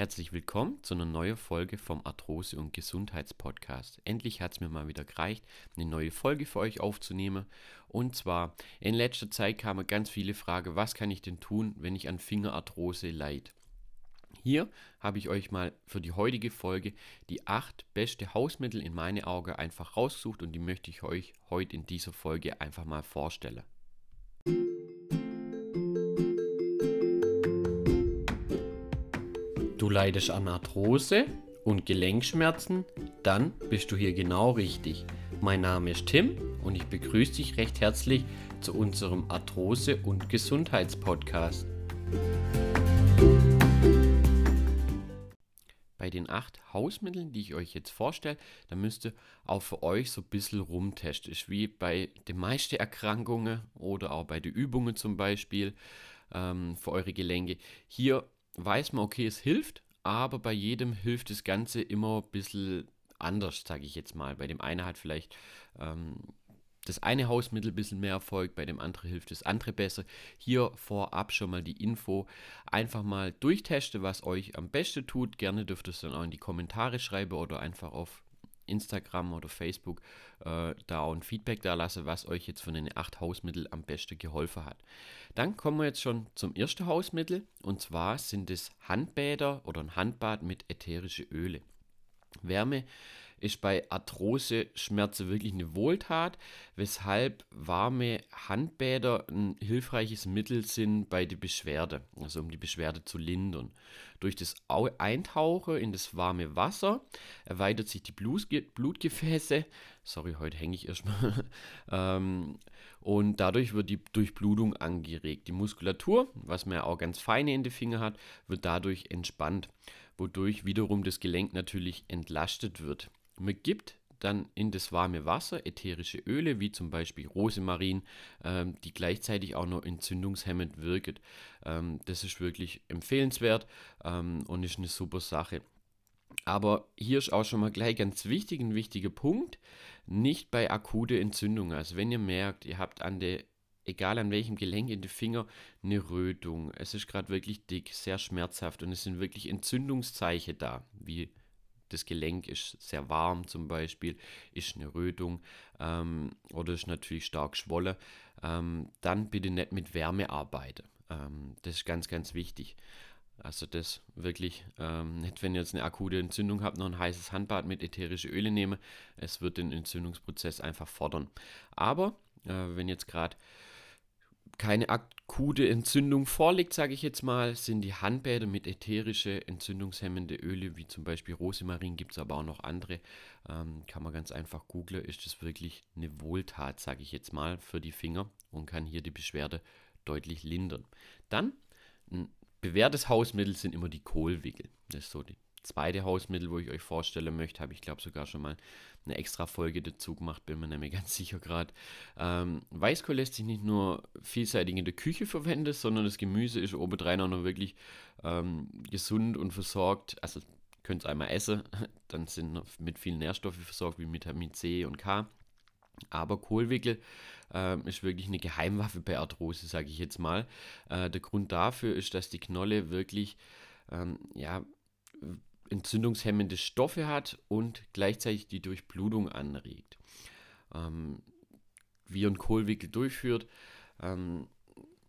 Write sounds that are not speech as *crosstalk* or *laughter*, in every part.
Herzlich willkommen zu einer neuen Folge vom Arthrose- und Gesundheitspodcast. Endlich hat es mir mal wieder gereicht, eine neue Folge für euch aufzunehmen. Und zwar, in letzter Zeit kamen ganz viele Fragen, was kann ich denn tun, wenn ich an Fingerarthrose leide? Hier habe ich euch mal für die heutige Folge die acht beste Hausmittel in meine Augen einfach rausgesucht und die möchte ich euch heute in dieser Folge einfach mal vorstellen. Du leidest an Arthrose und Gelenkschmerzen? Dann bist du hier genau richtig. Mein Name ist Tim und ich begrüße dich recht herzlich zu unserem Arthrose- und Gesundheitspodcast. Bei den acht Hausmitteln, die ich euch jetzt vorstelle, da müsst ihr auch für euch so ein bisschen rumtesten. Ist wie bei den meisten Erkrankungen oder auch bei den Übungen zum Beispiel ähm, für eure Gelenke. Hier weiß man, okay, es hilft, aber bei jedem hilft das Ganze immer ein bisschen anders, sage ich jetzt mal. Bei dem einen hat vielleicht ähm, das eine Hausmittel ein bisschen mehr Erfolg, bei dem anderen hilft das andere besser. Hier vorab schon mal die Info. Einfach mal durchtesten, was euch am besten tut. Gerne dürft ihr es dann auch in die Kommentare schreiben oder einfach auf Instagram oder Facebook äh, da auch ein Feedback da lasse, was euch jetzt von den acht Hausmitteln am besten geholfen hat. Dann kommen wir jetzt schon zum ersten Hausmittel und zwar sind es Handbäder oder ein Handbad mit ätherische Öle. Wärme ist bei Arthrose-Schmerzen wirklich eine Wohltat, weshalb warme Handbäder ein hilfreiches Mittel sind bei der Beschwerde, also um die Beschwerde zu lindern. Durch das Eintauchen in das warme Wasser erweitert sich die Blutgefäße, sorry, heute hänge ich erstmal, *laughs* ähm, und dadurch wird die Durchblutung angeregt. Die Muskulatur, was man ja auch ganz feine in den Finger hat, wird dadurch entspannt, wodurch wiederum das Gelenk natürlich entlastet wird. Man gibt dann in das warme Wasser ätherische Öle, wie zum Beispiel Rosemarin, ähm, die gleichzeitig auch noch entzündungshemmend wirken. Ähm, das ist wirklich empfehlenswert ähm, und ist eine super Sache. Aber hier ist auch schon mal gleich ganz wichtig, ein wichtiger Punkt, nicht bei akute Entzündungen. Also wenn ihr merkt, ihr habt an der egal an welchem Gelenk in den Finger, eine Rötung. Es ist gerade wirklich dick, sehr schmerzhaft und es sind wirklich Entzündungszeichen da, wie das Gelenk ist sehr warm zum Beispiel, ist eine Rötung ähm, oder ist natürlich stark schwolle, ähm, dann bitte nicht mit Wärme arbeiten. Ähm, das ist ganz, ganz wichtig. Also das wirklich ähm, nicht, wenn ihr jetzt eine akute Entzündung habt, noch ein heißes Handbad mit ätherische Öle nehmen. Es wird den Entzündungsprozess einfach fordern. Aber äh, wenn jetzt gerade keine akute Entzündung vorliegt, sage ich jetzt mal, sind die Handbäder mit ätherische entzündungshemmende Öle, wie zum Beispiel Rosemarin, gibt es aber auch noch andere, ähm, kann man ganz einfach googeln, ist das wirklich eine Wohltat, sage ich jetzt mal, für die Finger und kann hier die Beschwerde deutlich lindern. Dann ein bewährtes Hausmittel sind immer die Kohlwickel. Das ist so die zweite Hausmittel, wo ich euch vorstellen möchte, habe ich glaube sogar schon mal eine extra Folge dazu gemacht, bin mir nämlich *laughs* ganz sicher gerade. Ähm, Weißkohl lässt sich nicht nur vielseitig in der Küche verwenden, sondern das Gemüse ist obendrein auch noch wirklich ähm, gesund und versorgt. Also könnt ihr einmal essen, *laughs* dann sind mit vielen Nährstoffen versorgt wie Vitamin C und K. Aber Kohlwickel äh, ist wirklich eine Geheimwaffe bei Arthrose, sage ich jetzt mal. Äh, der Grund dafür ist, dass die Knolle wirklich ähm, ja, entzündungshemmende Stoffe hat und gleichzeitig die Durchblutung anregt. Ähm, wie ein Kohlwickel durchführt, ähm,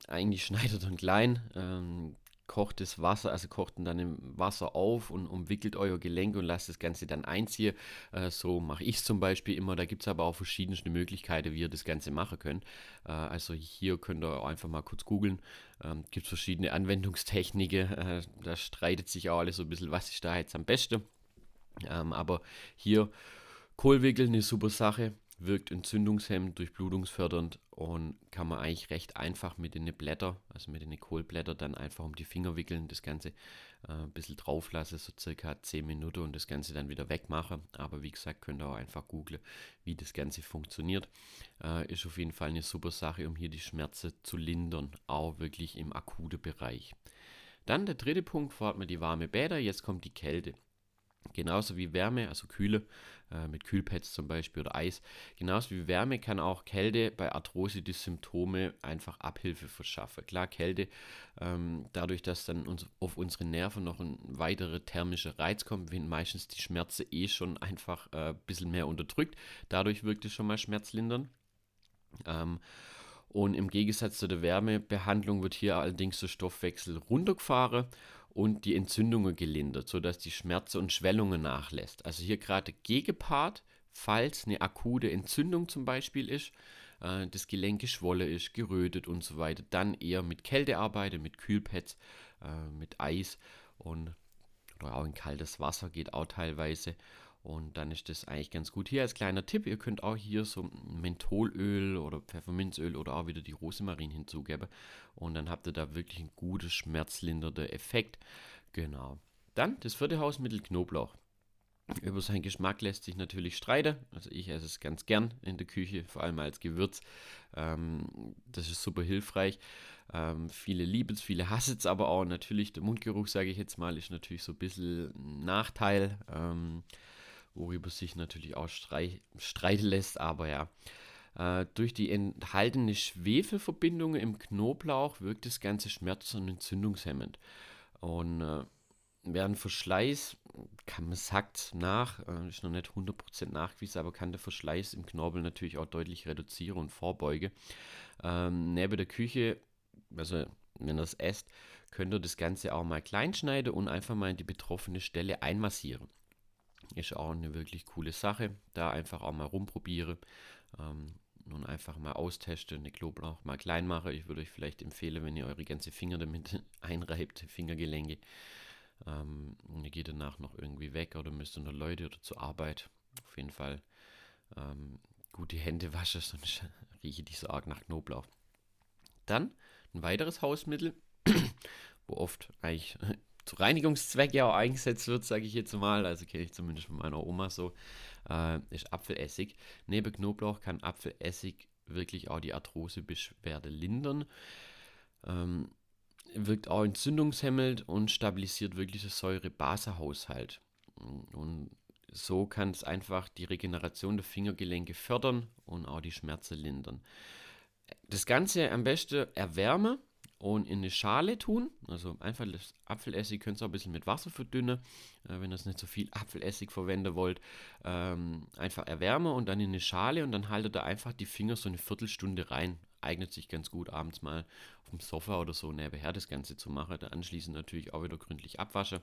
eigentlich schneidet er klein, ähm, kocht das Wasser, also kocht dann im Wasser auf und umwickelt euer Gelenk und lasst das Ganze dann einziehen. Äh, so mache ich es zum Beispiel immer. Da gibt es aber auch verschiedenste Möglichkeiten, wie ihr das Ganze machen könnt. Äh, also hier könnt ihr einfach mal kurz googeln. Ähm, gibt verschiedene Anwendungstechniken. Äh, da streitet sich auch alles so ein bisschen, was ist da jetzt am besten. Ähm, aber hier Kohlwickel eine super Sache wirkt entzündungshemmend, durchblutungsfördernd und kann man eigentlich recht einfach mit den Blätter, also mit den Kohlblätter, dann einfach um die Finger wickeln, das Ganze äh, ein bisschen drauf lassen, so circa 10 Minuten und das Ganze dann wieder wegmachen. Aber wie gesagt, könnt ihr auch einfach googeln, wie das Ganze funktioniert. Äh, ist auf jeden Fall eine super Sache, um hier die Schmerzen zu lindern, auch wirklich im akuten Bereich. Dann der dritte Punkt, vorhat man die warme Bäder, jetzt kommt die Kälte. Genauso wie Wärme, also Kühle, äh, mit Kühlpads zum Beispiel oder Eis. Genauso wie Wärme kann auch Kälte bei Arthrose die Symptome einfach Abhilfe verschaffen. Klar, Kälte, ähm, dadurch, dass dann uns, auf unsere Nerven noch ein weiterer thermischer Reiz kommt, werden meistens die Schmerzen eh schon einfach äh, ein bisschen mehr unterdrückt. Dadurch wirkt es schon mal schmerzlindernd. Ähm, und im Gegensatz zu der Wärmebehandlung wird hier allerdings der Stoffwechsel runtergefahren und die Entzündungen gelindert, sodass die Schmerzen und Schwellungen nachlässt. Also hier gerade Gegenpart, falls eine akute Entzündung zum Beispiel ist, äh, das Gelenk geschwollen ist, gerötet und so weiter, dann eher mit Kälte arbeiten, mit Kühlpads, äh, mit Eis und oder auch in kaltes Wasser geht auch teilweise. Und dann ist das eigentlich ganz gut. Hier als kleiner Tipp, ihr könnt auch hier so Mentholöl oder Pfefferminzöl oder auch wieder die Rosmarin hinzugeben. Und dann habt ihr da wirklich einen guten schmerzlindernden Effekt. Genau. Dann das vierte Hausmittel Knoblauch. Über seinen Geschmack lässt sich natürlich streiten. Also ich esse es ganz gern in der Küche, vor allem als Gewürz. Ähm, das ist super hilfreich. Ähm, viele lieben es, viele hassen es, aber auch natürlich der Mundgeruch, sage ich jetzt mal, ist natürlich so ein bisschen ein Nachteil. Ähm, worüber sich natürlich auch streiten lässt, aber ja. Äh, durch die enthaltene Schwefelverbindung im Knoblauch wirkt das Ganze schmerz- und entzündungshemmend. Und äh, während Verschleiß, kann man sagt nach, äh, ist noch nicht 100% nachgewiesen, aber kann der Verschleiß im Knorpel natürlich auch deutlich reduzieren und vorbeugen. Ähm, neben der Küche, also wenn ihr es esst, könnt ihr das Ganze auch mal klein schneiden und einfach mal in die betroffene Stelle einmassieren. Ist auch eine wirklich coole Sache. Da einfach auch mal rumprobiere. Ähm, und einfach mal austeste, eine Knoblauch mal klein mache. Ich würde euch vielleicht empfehlen, wenn ihr eure ganze Finger damit *laughs* einreibt, Fingergelenke, ähm, und ihr geht danach noch irgendwie weg oder müsst noch Leute oder zur Arbeit. Auf jeden Fall ähm, gut die Hände waschen, *laughs* sonst rieche die so arg nach Knoblauch. Dann ein weiteres Hausmittel, *clears throat* wo oft eigentlich zu Reinigungszwecken auch eingesetzt wird, sage ich jetzt mal, also kenne ich zumindest von meiner Oma so, äh, ist Apfelessig. Neben Knoblauch kann Apfelessig wirklich auch die Arthrosebeschwerde lindern. Ähm, wirkt auch entzündungshemmend und stabilisiert wirklich den Säure-Base-Haushalt. Und so kann es einfach die Regeneration der Fingergelenke fördern und auch die Schmerzen lindern. Das Ganze am besten erwärmen und in eine Schale tun. Also einfach das Apfelessig könnt ihr auch ein bisschen mit Wasser verdünnen, äh, wenn ihr nicht so viel Apfelessig verwenden wollt. Ähm, einfach erwärmen und dann in eine Schale und dann haltet ihr einfach die Finger so eine Viertelstunde rein. Eignet sich ganz gut abends mal auf dem Sofa oder so nebenher das Ganze zu machen. Dann anschließend natürlich auch wieder gründlich abwaschen.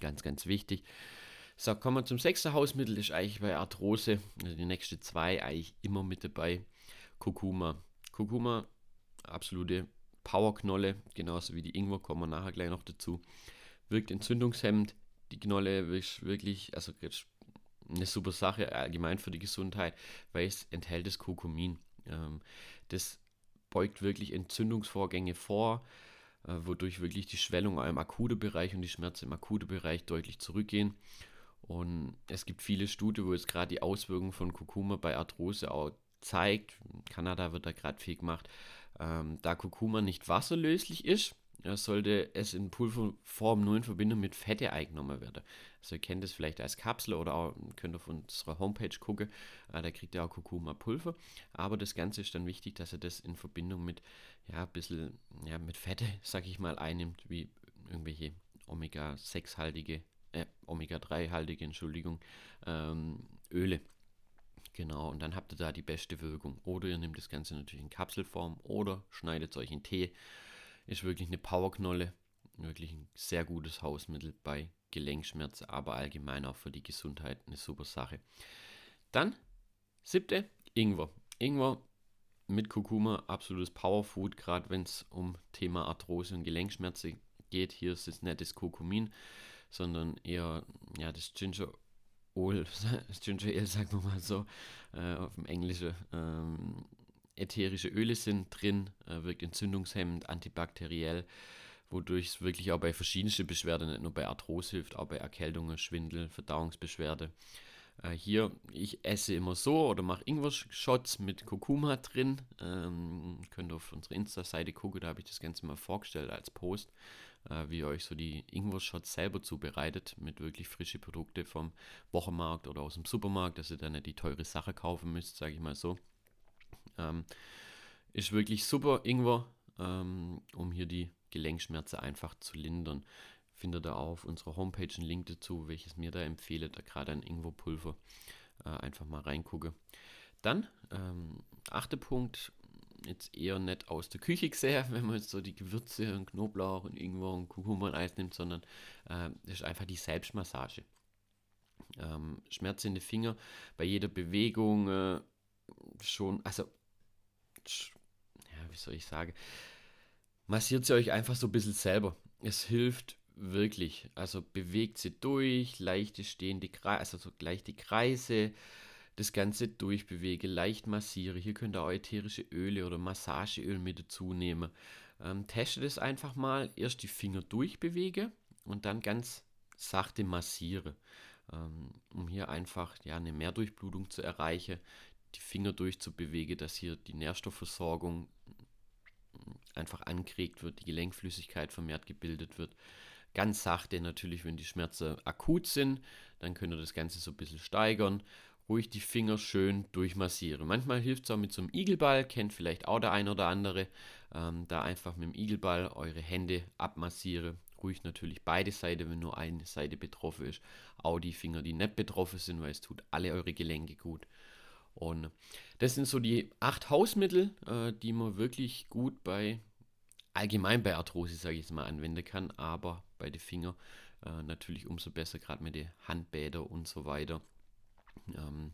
Ganz, ganz wichtig. So, kommen wir zum sechsten Hausmittel, ist eigentlich bei Arthrose, also die nächste zwei eigentlich immer mit dabei. Kurkuma. Kurkuma, absolute Powerknolle, genauso wie die Ingwer, kommen wir nachher gleich noch dazu. Wirkt entzündungshemmend. Die Knolle ist wirklich, also eine super Sache allgemein für die Gesundheit, weil es enthält das Kurkumin. Ähm, das beugt wirklich Entzündungsvorgänge vor, äh, wodurch wirklich die Schwellung im akuten Bereich und die Schmerzen im akuten Bereich deutlich zurückgehen. Und es gibt viele Studien, wo es gerade die Auswirkungen von Kurkuma bei Arthrose auch zeigt. In Kanada wird da gerade viel gemacht, ähm, da Kurkuma nicht wasserlöslich ist, sollte es in Pulverform nur in Verbindung mit Fette eingenommen werden. Also ihr kennt es vielleicht als Kapsel oder auch, könnt auf unserer Homepage gucken, äh, da kriegt ihr auch Kurkuma-Pulver. Aber das Ganze ist dann wichtig, dass ihr das in Verbindung mit, ja, ein bisschen, ja, mit Fette, *laughs* sag ich mal, einnimmt, wie irgendwelche Omega-6-haltige, äh, Omega-3-haltige, Entschuldigung, ähm, Öle. Genau, und dann habt ihr da die beste Wirkung. Oder ihr nehmt das Ganze natürlich in Kapselform oder schneidet es euch in Tee. Ist wirklich eine Powerknolle. Wirklich ein sehr gutes Hausmittel bei Gelenkschmerzen, aber allgemein auch für die Gesundheit eine super Sache. Dann, siebte, Ingwer. Ingwer mit Kurkuma, absolutes Powerfood, gerade wenn es um Thema Arthrose und Gelenkschmerzen geht. Hier ist es nicht das Kurkumin, sondern eher ja, das Ginger Öl, *laughs* Ginger Ale, sagen wir mal so, äh, auf dem Englischen. Ähm, ätherische Öle sind drin, äh, wirkt entzündungshemmend, antibakteriell, wodurch es wirklich auch bei verschiedensten Beschwerden, nicht nur bei Arthrose hilft, auch bei Erkältungen, Schwindel, Verdauungsbeschwerde. Äh, hier, ich esse immer so oder mache Ingwer-Shots mit Kurkuma drin. Ähm, könnt ihr auf unsere Insta-Seite gucken, da habe ich das Ganze mal vorgestellt als Post. äh, wie ihr euch so die Ingwer-Shots selber zubereitet, mit wirklich frischen Produkten vom Wochenmarkt oder aus dem Supermarkt, dass ihr dann nicht die teure Sache kaufen müsst, sage ich mal so. Ähm, ist wirklich super Ingwer, ähm, um hier die Gelenkschmerzen einfach zu lindern. Findet ihr auf unserer Homepage einen Link dazu, welches mir da empfehle, da gerade ein Ingwerpulver äh, einfach mal reingucke. Dann, ähm, achter Punkt, jetzt eher nicht aus der Küche gesehen, *laughs* wenn man jetzt so die Gewürze und Knoblauch und Ingwer und Kurkuma und Eis nimmt, sondern äh, das ist einfach die Selbstmassage. Ähm, Schmerz in den Finger bei jeder Bewegung äh, schon, also, ja, wie soll ich sagen, massiert sie euch einfach so ein bisschen selber. Es hilft wirklich. Also bewegt sie durch, leichte stehende Kreise, also so leichte Kreise, das Ganze durchbewege, leicht massiere. Hier könnt ihr auch ätherische Öle oder Massageöl mit dazu nehmen. Ähm, testet es einfach mal. Erst die Finger durchbewege und dann ganz sachte massiere, ähm, um hier einfach ja, eine Mehrdurchblutung zu erreichen. Die Finger durchzubewegen, dass hier die Nährstoffversorgung einfach angeregt wird, die Gelenkflüssigkeit vermehrt gebildet wird. Ganz sachte natürlich, wenn die Schmerzen akut sind, dann könnt ihr das Ganze so ein bisschen steigern. Ruhig die Finger schön durchmassieren. Manchmal hilft es auch mit so einem Igelball, kennt vielleicht auch der ein oder andere. Ähm, da einfach mit dem Igelball eure Hände abmassiere. Ruhig natürlich beide Seiten, wenn nur eine Seite betroffen ist. Auch die Finger, die nicht betroffen sind, weil es tut alle eure Gelenke gut. Und das sind so die acht Hausmittel, äh, die man wirklich gut bei allgemein bei Arthrose, sage ich jetzt mal, anwenden kann, aber bei den Fingern äh, natürlich umso besser, gerade mit den Handbädern und so weiter. Ähm,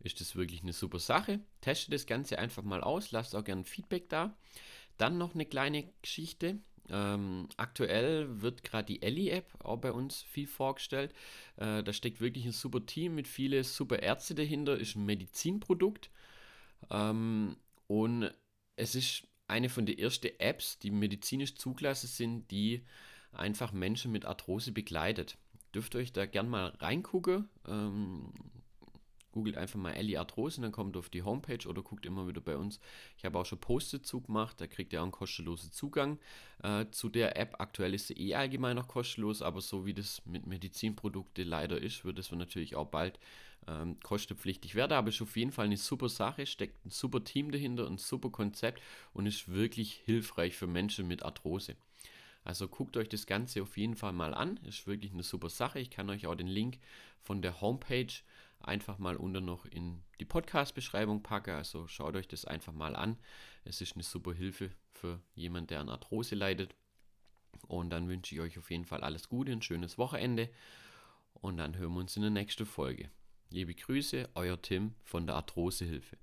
ist das wirklich eine super Sache. Testet das Ganze einfach mal aus, lasst auch gerne Feedback da. Dann noch eine kleine Geschichte. Ähm, aktuell wird gerade die Ellie-App auch bei uns viel vorgestellt. Äh, da steckt wirklich ein super Team mit vielen super Ärzte dahinter, ist ein Medizinprodukt. Ähm, und es ist eine von den ersten Apps, die medizinisch zugelassen sind, die einfach Menschen mit Arthrose begleitet. Dürft ihr euch da gern mal reingucken. Ähm, googelt einfach mal Ellie Arthrose dann kommt auf die Homepage oder guckt immer wieder bei uns. Ich habe auch schon Post dazu gemacht, da kriegt ihr auch einen kostenlosen Zugang äh, zu der App. Aktuell ist sie eh allgemein noch kostenlos, aber so wie das mit Medizinprodukten leider ist, wird es natürlich auch bald ähm, kostenpflichtig werden. Aber ist auf jeden Fall eine super Sache, steckt ein super Team dahinter, ein super Konzept und ist wirklich hilfreich für Menschen mit Arthrose. Also guckt euch das Ganze auf jeden Fall mal an. Ist wirklich eine super Sache. Ich kann euch auch den Link von der Homepage einfach mal unter noch in die Podcast-Beschreibung packen. Also schaut euch das einfach mal an. Es ist eine super Hilfe für jemanden, der an Arthrose leidet. Und dann wünsche ich euch auf jeden Fall alles Gute, ein schönes Wochenende. Und dann hören wir uns in der nächsten Folge. Liebe Grüße, euer Tim von der Arthrosehilfe.